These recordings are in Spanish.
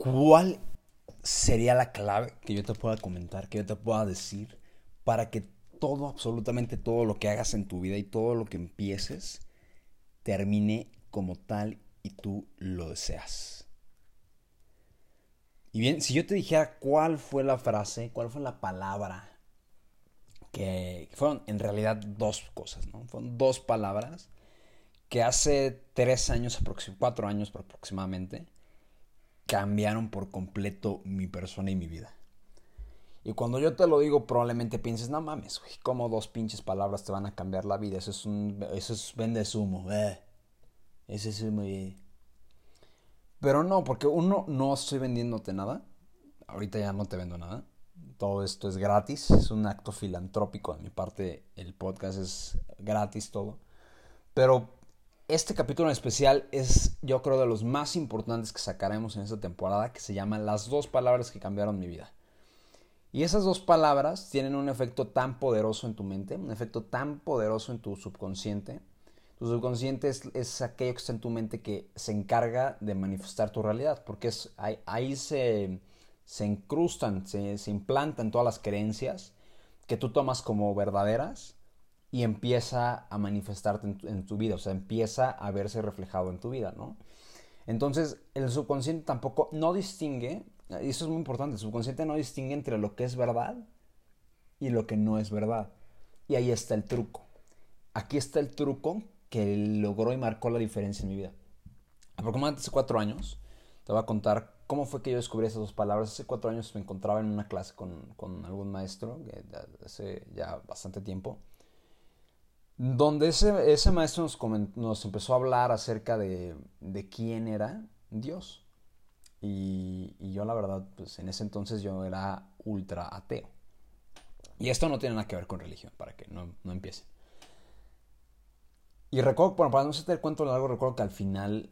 ¿Cuál sería la clave que yo te pueda comentar, que yo te pueda decir para que todo, absolutamente todo lo que hagas en tu vida y todo lo que empieces termine como tal y tú lo deseas? Y bien, si yo te dijera cuál fue la frase, cuál fue la palabra, que fueron en realidad dos cosas, ¿no? Fueron dos palabras que hace tres años, cuatro años aproximadamente, cambiaron por completo mi persona y mi vida. Y cuando yo te lo digo, probablemente pienses, no mames, güey, como dos pinches palabras te van a cambiar la vida. Eso es un. Eso es vende sumo, eh. Ese es muy. Pero no, porque uno, no estoy vendiéndote nada. Ahorita ya no te vendo nada. Todo esto es gratis. Es un acto filantrópico de mi parte. El podcast es gratis todo. Pero este capítulo en especial es, yo creo, de los más importantes que sacaremos en esta temporada, que se llama Las dos palabras que cambiaron mi vida. Y esas dos palabras tienen un efecto tan poderoso en tu mente, un efecto tan poderoso en tu subconsciente. Tu subconsciente es, aquello que está en tu mente que se encarga de manifestar tu realidad, porque es, ahí, se, se, incrustan, se, se implantan todas las creencias que tú tomas como verdaderas y empieza a manifestarte en tu, vida, o sea, empieza a verse reflejado en tu vida, ¿no? Entonces, el subconsciente tampoco no distingue, y eso es muy importante, el subconsciente no distingue entre lo que es verdad y lo que no es verdad. Y ahí está el truco. Aquí está el truco que logró y marcó la diferencia en mi vida. Aproximadamente hace cuatro años, te voy a contar cómo fue que yo descubrí esas dos palabras. Hace cuatro años me encontraba en una clase con, con algún maestro, hace ya bastante tiempo donde ese, ese maestro nos, nos, empezó a hablar acerca de, de quién era Dios. Y, yo la verdad, pues en ese entonces yo era ultra ateo. Y esto no tiene nada que ver con religión, para que no, no empiece. Y recuerdo, bueno, para no hacerte el cuento largo, recuerdo que al final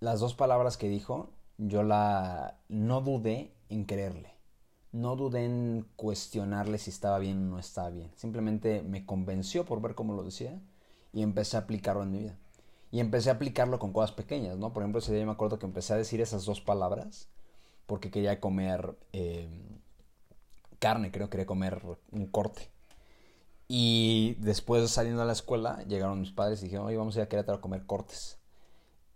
las dos palabras que dijo, yo la no dudé en creerle no dudé en cuestionarle si estaba bien o no estaba bien. Simplemente me convenció por ver cómo lo decía y empecé a aplicarlo en mi vida. Y empecé a aplicarlo con cosas pequeñas, ¿no? Por ejemplo, ese día me acuerdo que empecé a decir esas dos palabras porque quería comer eh, carne, creo que quería comer un corte. Y después saliendo a la escuela, llegaron mis padres y dijeron, oye, vamos a ir a Querétaro a comer cortes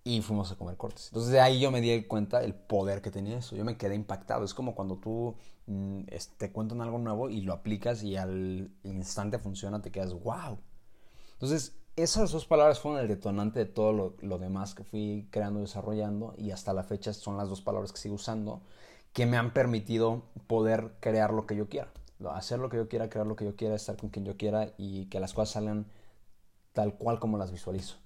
y fuimos a comer cortes. Entonces de ahí yo me di cuenta el poder que tenía eso. Yo me quedé impactado. Es como cuando tú mm, te cuentan algo nuevo y lo aplicas y al instante funciona, te quedas wow. Entonces esas dos palabras fueron el detonante de todo lo, lo demás que fui creando desarrollando y hasta la fecha son las dos palabras que sigo usando que me han permitido poder crear lo que yo quiera. Hacer lo que yo quiera, crear lo que yo quiera, estar con quien yo quiera y que las cosas salgan tal cual como las visualizo.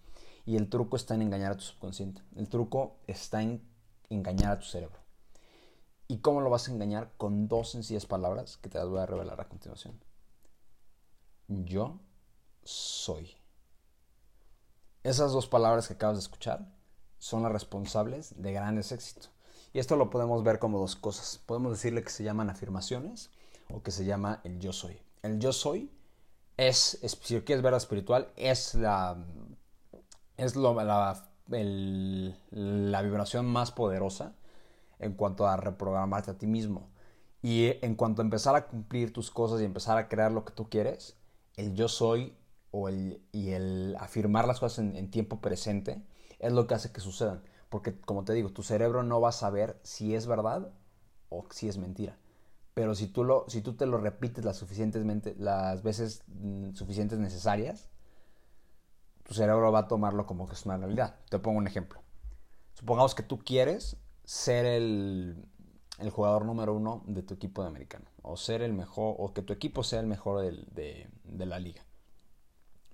Y el truco está en engañar a tu subconsciente. El truco está en engañar a tu cerebro. ¿Y cómo lo vas a engañar? Con dos sencillas palabras que te las voy a revelar a continuación. Yo soy. Esas dos palabras que acabas de escuchar son las responsables de grandes éxitos. Y esto lo podemos ver como dos cosas. Podemos decirle que se llaman afirmaciones o que se llama el yo soy. El yo soy es, si quieres ver espiritual, es la es la, la vibración más poderosa en cuanto a reprogramarte a ti mismo. Y en cuanto a empezar a cumplir tus cosas y empezar a crear lo que tú quieres, el yo soy o el, y el afirmar las cosas en, tiempo presente es lo que hace que sucedan. Porque como te digo, tu cerebro no va a saber si es verdad o si es mentira. Pero si tú, lo, si tú te lo repites las, suficientemente, veces mm, suficientes necesarias, tu cerebro va a tomarlo como que es una realidad. Te pongo un ejemplo. Supongamos que tú quieres ser el, jugador número uno de tu equipo de americano. O ser el mejor, o que tu equipo sea el mejor de, la liga.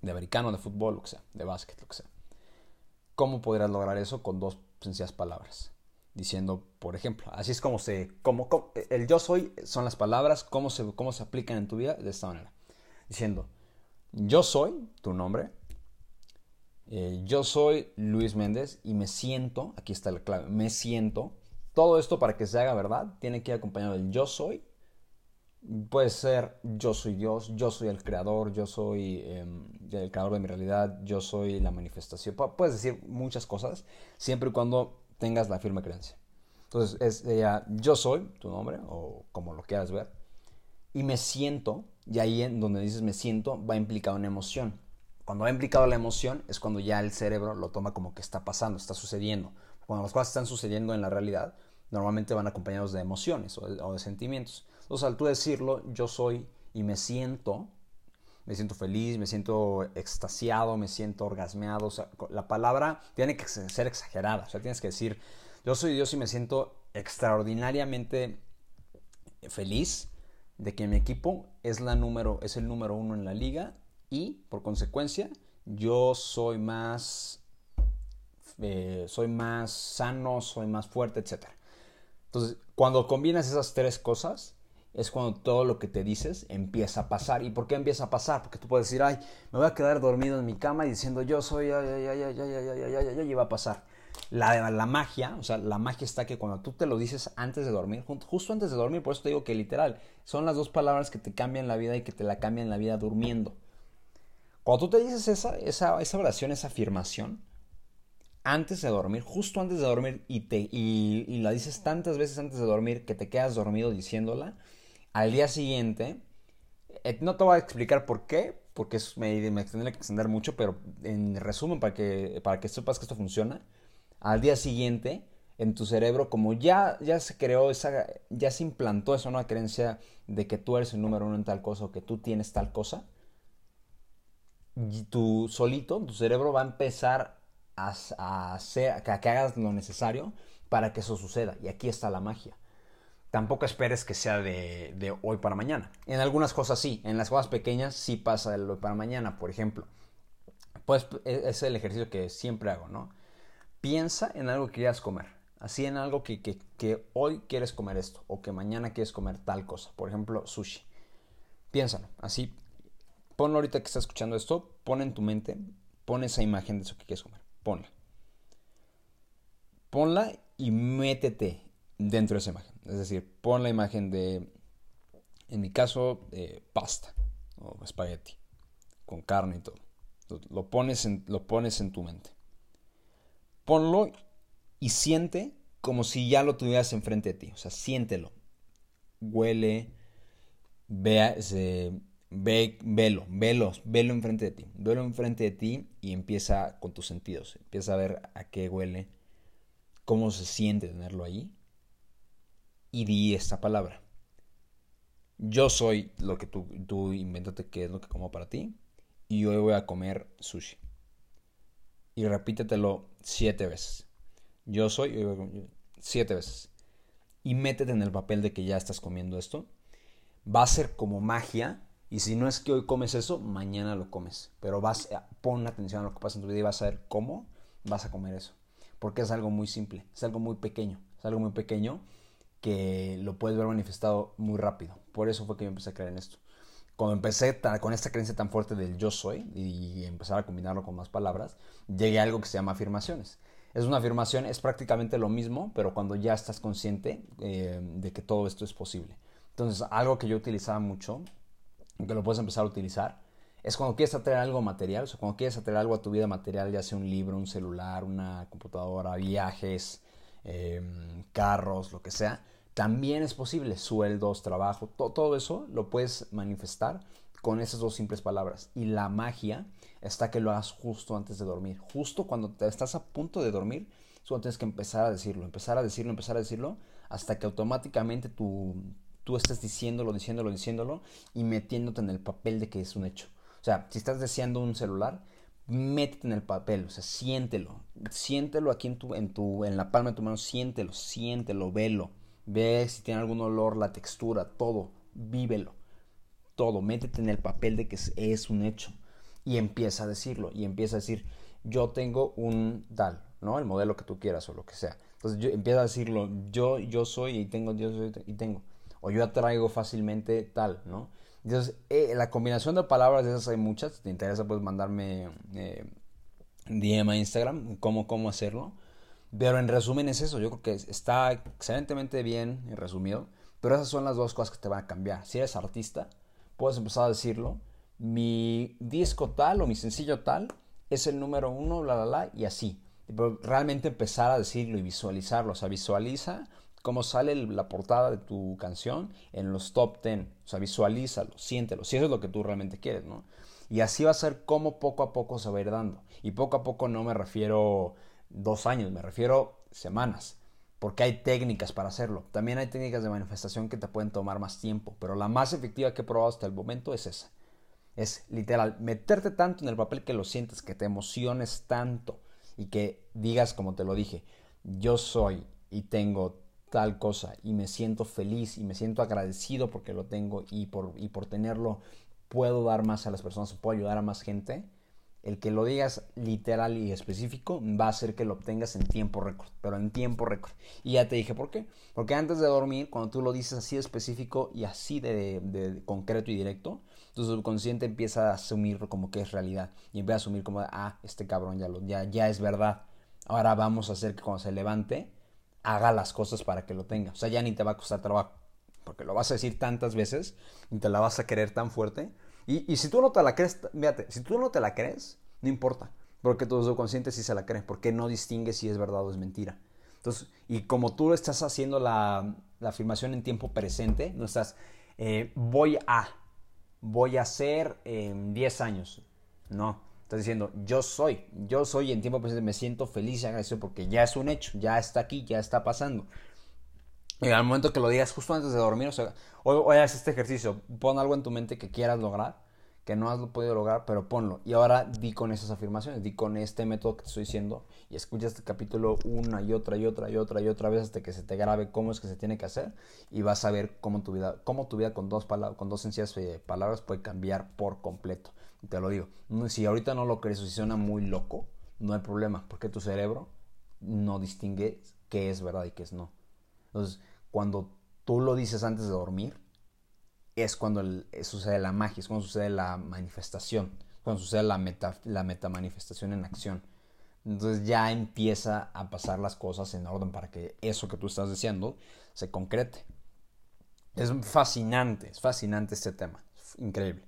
De americano, de fútbol, lo que sea, de básquet, lo que sea. ¿Cómo podrías lograr eso con dos sencillas palabras? Diciendo, por ejemplo, así es como se. Como, el yo soy son las palabras, cómo se, cómo se aplican en tu vida de esta manera. Diciendo, yo soy tu nombre, eh, yo soy Luis Méndez y me siento, aquí está la clave, me siento. Todo esto para que se haga verdad tiene que ir acompañado del yo soy. Puede ser yo soy Dios, yo soy el creador, yo soy em, el creador de mi realidad, yo soy la manifestación. Puedes decir muchas cosas siempre y cuando tengas la firme creencia. Entonces, es yo soy, tu nombre, o como lo quieras ver, y me siento, y ahí en donde dices me siento, va implicado una emoción. Cuando va implicado la emoción es cuando ya el cerebro lo toma como que está pasando, está sucediendo. Cuando las cosas están sucediendo en la realidad, normalmente van acompañados de emociones o de, sentimientos. Entonces, al tú decirlo, yo soy y me siento, me siento feliz, me siento extasiado, me siento orgasmeado. O sea, la palabra tiene que ser exagerada. O sea, tienes que decir, yo soy Dios y me siento extraordinariamente feliz de que mi equipo es, la número, es el número uno en la liga y, por consecuencia, yo soy más, eh, soy más sano, soy más fuerte, etc. Entonces, cuando combinas esas tres cosas, es cuando todo lo que te dices empieza a pasar. ¿Y por qué empieza a pasar? Porque tú puedes decir, ay, me voy a quedar dormido en mi cama y diciendo yo soy, ay, ay, ay, ay, ay, ay, ay, ay, ay, y va a pasar. La, la magia, o sea, la magia está que cuando tú te lo dices antes de dormir, justo antes de dormir, por eso te digo que literal, son las dos palabras que te cambian la vida y que te la cambian la vida durmiendo. Cuando tú te dices esa, esa, esa oración, esa afirmación, antes de dormir, justo antes de dormir, y, te, y, la dices tantas veces antes de dormir que te quedas dormido diciéndola, al día siguiente, eh, no te voy a explicar por qué, porque me, me tendría que extender mucho, pero en resumen, para que, para que sepas que esto funciona, al día siguiente, en tu cerebro, como ya, ya se creó esa, ya se implantó esa nueva creencia de que tú eres el número uno en tal cosa o que tú tienes tal cosa, tu solito, tu cerebro va a empezar a, a hacer, a que hagas lo necesario para que eso suceda. Y aquí está la magia tampoco esperes que sea de, hoy para mañana. En algunas cosas sí, en las cosas pequeñas sí pasa de hoy para mañana. Por ejemplo, pues e, es el ejercicio que siempre hago, ¿no? Piensa en algo que quieras comer. Así en algo que, que, hoy quieres comer esto o que mañana quieres comer tal cosa. Por ejemplo, sushi. Piénsalo. Así, ponlo ahorita que estás escuchando esto, pon en tu mente, pon esa imagen de eso que quieres comer. Ponla. Ponla y métete dentro de esa imagen. Es decir, pon la imagen de, en mi caso, pasta o espagueti, con carne y todo. Lo pones, en, lo pones en tu mente. Ponlo y siente como si ya lo tuvieras enfrente de ti. O sea, siéntelo. Huele, vea, ve, velo, velo, velo enfrente de ti. Velo enfrente de ti y empieza con tus sentidos. Empieza a ver a qué huele, cómo se siente tenerlo ahí y di esta palabra. Yo soy lo que tú, tú invéntate qué es lo que como para ti y hoy voy a comer sushi. Y repítetelo siete veces. Yo soy siete veces. Y métete en el papel de que ya estás comiendo esto. Va a ser como magia. Y si no es que hoy comes eso, mañana lo comes. Pero vas, a, pon atención a lo que pasa en tu vida y vas a ver cómo vas a comer eso. Porque es algo muy simple, es algo muy pequeño. Es algo muy pequeño que lo puedes ver manifestado muy rápido. Por eso fue que yo empecé a creer en esto. Cuando empecé con esta creencia tan fuerte del yo soy y empezar a combinarlo con más palabras, llegué a algo que se llama afirmaciones. Es una afirmación, es prácticamente lo mismo, pero cuando ya estás consciente eh, de que todo esto es posible. Entonces, algo que yo utilizaba mucho, que lo puedes empezar a utilizar, es cuando quieres atraer algo material, o sea, cuando quieres atraer algo a tu vida material, ya sea un libro, un celular, una computadora, viajes, em, carros, lo que sea, también es posible, sueldos, trabajo, todo eso lo puedes manifestar con esas dos simples palabras. Y la magia está que lo hagas justo antes de dormir. Justo cuando te estás a punto de dormir, solo tienes que empezar a decirlo, empezar a decirlo, empezar a decirlo, hasta que automáticamente tú, tú estés diciéndolo, diciéndolo, diciéndolo y metiéndote en el papel de que es un hecho. O sea, si estás deseando un celular, métete en el papel, o sea, siéntelo, siéntelo aquí en tu, en tu, en la palma de tu mano, siéntelo, siéntelo, velo Ve si tiene algún olor, la textura, todo. Vívelo. Todo. Métete en el papel de que es, un hecho. Y empieza a decirlo. Y empieza a decir, yo tengo un tal, ¿no? El modelo que tú quieras o lo que sea. Entonces empieza a decirlo, yo, yo soy y tengo, yo soy y tengo. O yo atraigo fácilmente tal, ¿no? Entonces, eh, la combinación de palabras de esas hay muchas. Si te interesa, puedes mandarme eh, DM a Instagram, cómo, cómo hacerlo. Pero en resumen es eso, yo creo que está excelentemente bien resumido, pero esas son las dos cosas que te van a cambiar. Si eres artista, puedes empezar a decirlo, mi disco tal o mi sencillo tal es el número uno, bla, bla, bla, y así. Pero realmente empezar a decirlo y visualizarlo. O sea, visualiza cómo sale la portada de tu canción en los top 10. O sea, visualízalo, siéntelo. Si eso es lo que tú realmente quieres, ¿no? Y así va a ser como poco a poco se va a ir dando. Y poco a poco no me refiero dos años, me refiero semanas. Porque hay técnicas para hacerlo. También hay técnicas de manifestación que te pueden tomar más tiempo. Pero la más efectiva que he probado hasta el momento es esa. Es literal, meterte tanto en el papel que lo sientes, que te emociones tanto y que digas como te lo dije, yo soy y tengo tal cosa y me siento feliz y me siento agradecido porque lo tengo y por, y por tenerlo puedo dar más a las personas, puedo ayudar a más gente, el que lo digas literal y específico va a hacer que lo obtengas en tiempo récord, pero en tiempo récord. Y ya te dije por qué. Porque antes de dormir, cuando tú lo dices así de específico y así de, de concreto y directo, tu subconsciente empieza a asumir como que es realidad. Y empieza a asumir como, ah, este cabrón ya, lo, ya, ya es verdad. Ahora vamos a hacer que cuando se levante, haga las cosas para que lo tenga. O sea, ya ni te va a costar trabajo. Porque lo vas a decir tantas veces y te la vas a querer tan fuerte. Y, si tú no te la crees, fíjate, si tú no te la crees, no importa. Porque tu subconsciente sí se la cree. Porque no distingue si es verdad o es mentira. Entonces, y como tú estás haciendo la, afirmación en tiempo presente, no estás, eh, voy a, voy a hacer en 10 años. No, estás diciendo, yo soy, yo soy en tiempo presente, me siento feliz y agradecido porque ya es un hecho, ya está aquí, ya está pasando. Y al momento que lo digas justo antes de dormir, o sea, hoy, haces este ejercicio, pon algo en tu mente que quieras lograr, que no has podido lograr, pero ponlo. Y ahora di con esas afirmaciones, di con este método que te estoy diciendo y escucha este capítulo una y otra y otra y otra y otra vez hasta que se te grabe cómo es que se tiene que hacer y vas a ver cómo tu vida, cómo tu vida con dos, palabras, con dos sencillas eh, palabras puede cambiar por completo. te lo digo, si ahorita no lo crees o si suena muy loco, no hay problema, porque tu cerebro no distingue qué es verdad y qué es no. Entonces, cuando tú lo dices antes de dormir, es cuando sucede la magia, es cuando sucede la manifestación, cuando sucede la meta, la metamanifestación en acción. Entonces ya empieza a pasar las cosas en orden para que eso que tú estás deseando se concrete. Es fascinante, es fascinante este tema, es increíble.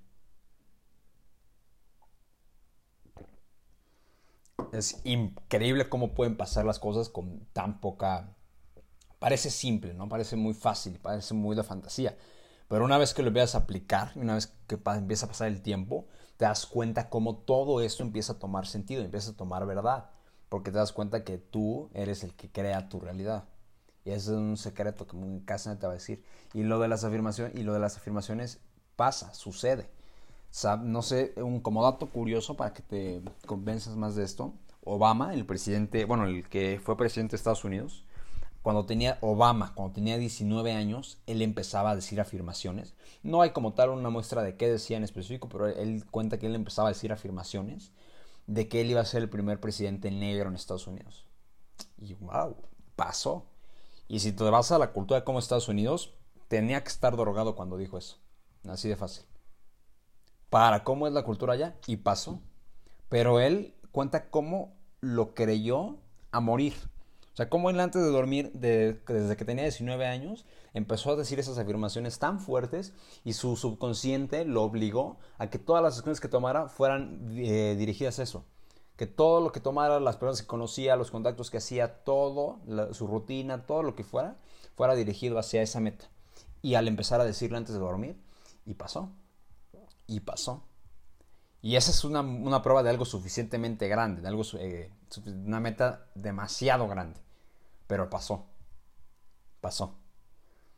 Es increíble cómo pueden pasar las cosas con tan poca Parece simple, ¿no? Parece muy fácil, parece muy de fantasía. Pero una vez que lo a aplicar, una vez que empieza a pasar el tiempo, te das cuenta cómo todo esto empieza a tomar sentido, empieza a tomar verdad. Porque te das cuenta que tú eres el que crea tu realidad. Y ese es un secreto que casi nadie te va a decir. Y lo de las afirmaciones, y lo de las afirmaciones pasa, sucede. no sé, un como dato curioso para que te convenzas más de esto. Obama, el presidente, bueno, el que fue presidente de Estados Unidos, cuando tenía Obama, cuando tenía 19 años, él empezaba a decir afirmaciones. No hay como tal una muestra de qué decía en específico, pero él cuenta que él empezaba a decir afirmaciones de que él iba a ser el primer presidente negro en Estados Unidos. Y wow, pasó. Y si te vas a la cultura de cómo Estados Unidos, tenía que estar drogado cuando dijo eso. Así de fácil. Para cómo es la cultura allá, y pasó. Pero él cuenta cómo lo creyó a morir. O sea, como él antes de dormir, desde que tenía 19 años, empezó a decir esas afirmaciones tan fuertes y su subconsciente lo obligó a que todas las acciones que tomara fueran eh, dirigidas a eso. Que todo lo que tomara, las personas que conocía, los contactos que hacía, todo, su rutina, todo lo que fuera, fuera dirigido hacia esa meta. Y al empezar a decirlo antes de dormir, y pasó. Y pasó. Y esa es una, prueba de algo suficientemente grande, de algo, eh, una meta demasiado grande. Pero pasó. Pasó.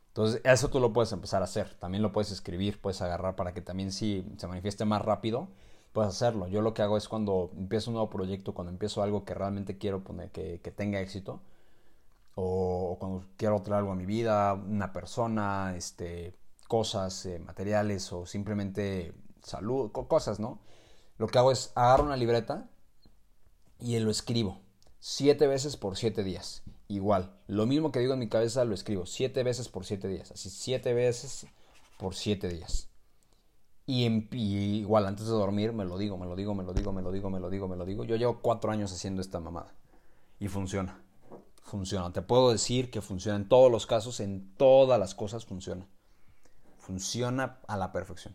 Entonces, eso tú lo puedes empezar a hacer. También lo puedes escribir, puedes agarrar para que también si se manifieste más rápido, puedes hacerlo. Yo lo que hago es cuando empiezo un nuevo proyecto, cuando empiezo algo que realmente quiero poner, que, tenga éxito, o, cuando quiero traer algo a mi vida, una persona, este, cosas, eh, materiales, o simplemente salud, cosas, ¿no? Lo que hago es agarro una libreta y lo escribo. Siete veces por siete días. Igual. Lo mismo que digo en mi cabeza lo escribo. Siete veces por siete días. Así, siete veces por siete días. Y, igual, antes de dormir me lo digo, me lo digo, me lo digo, me lo digo, me lo digo, me lo digo. Yo llevo cuatro años haciendo esta mamada. Y funciona. Funciona. Te puedo decir que funciona en todos los casos, en todas las cosas funciona. Funciona a la perfección.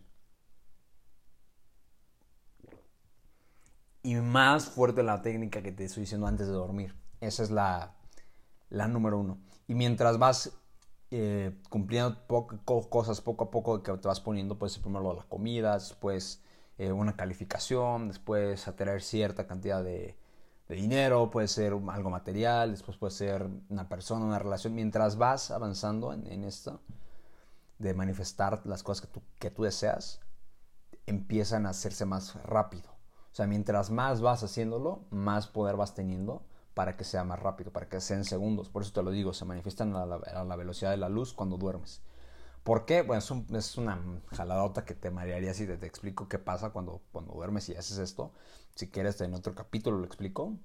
Y más fuerte la técnica que te estoy diciendo antes de dormir. Esa es la, la número uno. Y mientras vas eh, cumpliendo cosas poco a poco que te vas poniendo, pues primero la comida, después eh, una calificación, después atraer cierta cantidad de, de, dinero, puede ser algo material, después puede ser una persona, una relación. Mientras vas avanzando en, en esto, de manifestar las cosas que tú, que tú deseas, empiezan a hacerse más rápido. O sea, mientras más vas haciéndolo, más poder vas teniendo para que sea más rápido, para que sea en segundos. Por eso te lo digo, se manifiestan a la, velocidad de la luz cuando duermes. ¿Por qué? Bueno, es, una jaladota que te marearía si te, explico qué pasa cuando, cuando duermes y haces esto. Si quieres, en otro capítulo lo explico,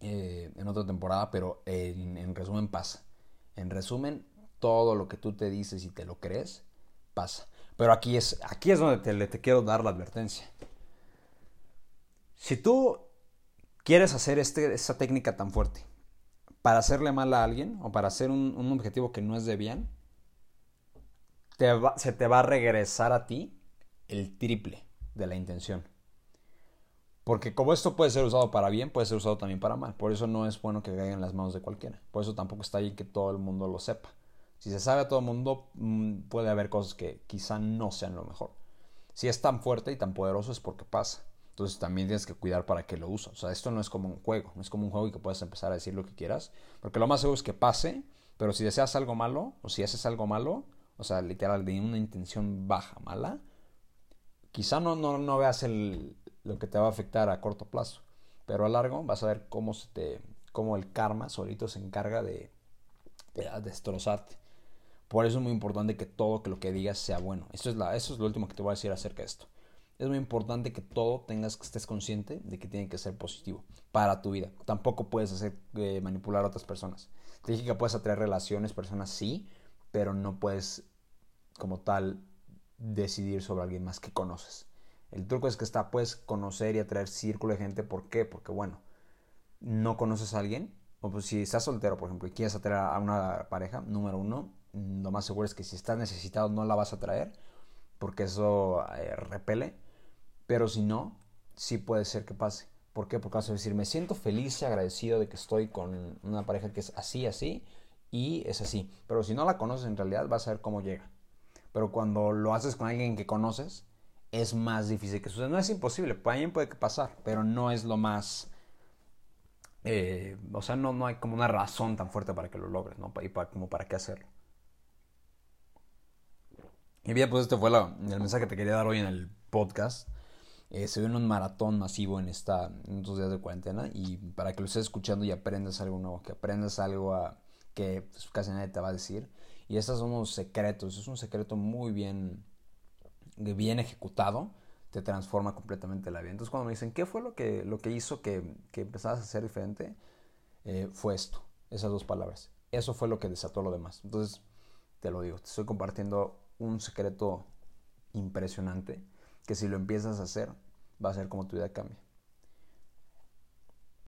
eh, en otra temporada, pero en, resumen pasa. En resumen, todo lo que tú te dices y te lo crees, pasa. Pero aquí es, aquí es donde te, te quiero dar la advertencia. Si tú quieres hacer este, esta técnica tan fuerte para hacerle mal a alguien o para hacer un, objetivo que no es de bien, se te va a regresar a ti el triple de la intención. Porque como esto puede ser usado para bien, puede ser usado también para mal. Por eso no es bueno que caiga en las manos de cualquiera. Por eso tampoco está ahí que todo el mundo lo sepa. Si se sabe a todo el mundo, mm, puede haber cosas que quizá no sean lo mejor. Si es tan fuerte y tan poderoso es porque pasa. Entonces también tienes que cuidar para que lo uses. O sea, esto no es como un juego, no es como un juego y que puedes empezar a decir lo que quieras, porque lo más seguro es que pase, pero si deseas algo malo, o si haces algo malo, o sea, literal, de una intención baja, mala, quizá no, no, no veas el, lo que te va a afectar a corto plazo, pero a largo vas a ver cómo, se cómo el karma solito se encarga de, de destrozarte. Por eso es muy importante que todo lo que digas sea bueno. Esto es, la, eso es lo último que te voy a decir acerca de esto es muy importante que todo tengas que estés consciente de que tiene que ser positivo para tu vida. Tampoco puedes hacer eh, manipular a otras personas. Te dije que puedes atraer relaciones, personas sí, pero no puedes como tal decidir sobre alguien más que conoces. El truco es que está, puedes conocer y atraer círculo de gente. ¿Por qué? Porque bueno, no conoces a alguien. O pues si estás soltero, por ejemplo, y quieres atraer a una pareja, número uno, lo más seguro es que si estás necesitado no la vas a traer, porque eso eh, repele pero si no, sí puede ser que pase. ¿Por qué? Porque vas a decir, me siento feliz y agradecido de que estoy con una pareja que es así, así, y es así. Pero si no la conoces en realidad, vas a ver cómo llega. Pero cuando lo haces con alguien que conoces, es más difícil que suceda. No es imposible, también puede pasar, pero no es lo más... Eh, o sea, no, no hay como una razón tan fuerte para que lo logres, ¿no? Y para, como para qué hacerlo. Y bien, pues este fue el mensaje que te quería dar hoy en el podcast. Eh, se viene un maratón masivo en, esta, en estos días de cuarentena y para que lo estés escuchando y aprendas algo nuevo, que aprendas algo que pues, casi nadie te va a decir. Y estos son unos secretos, es un secreto muy bien, bien ejecutado, te transforma completamente la vida. Entonces cuando me dicen, ¿qué fue lo que, lo que hizo que, que empezabas a ser diferente? Eh, fue esto, esas dos palabras. Eso fue lo que desató lo demás. Entonces, te lo digo, te estoy compartiendo un secreto impresionante que si lo empiezas a hacer, va a ser como tu vida cambia.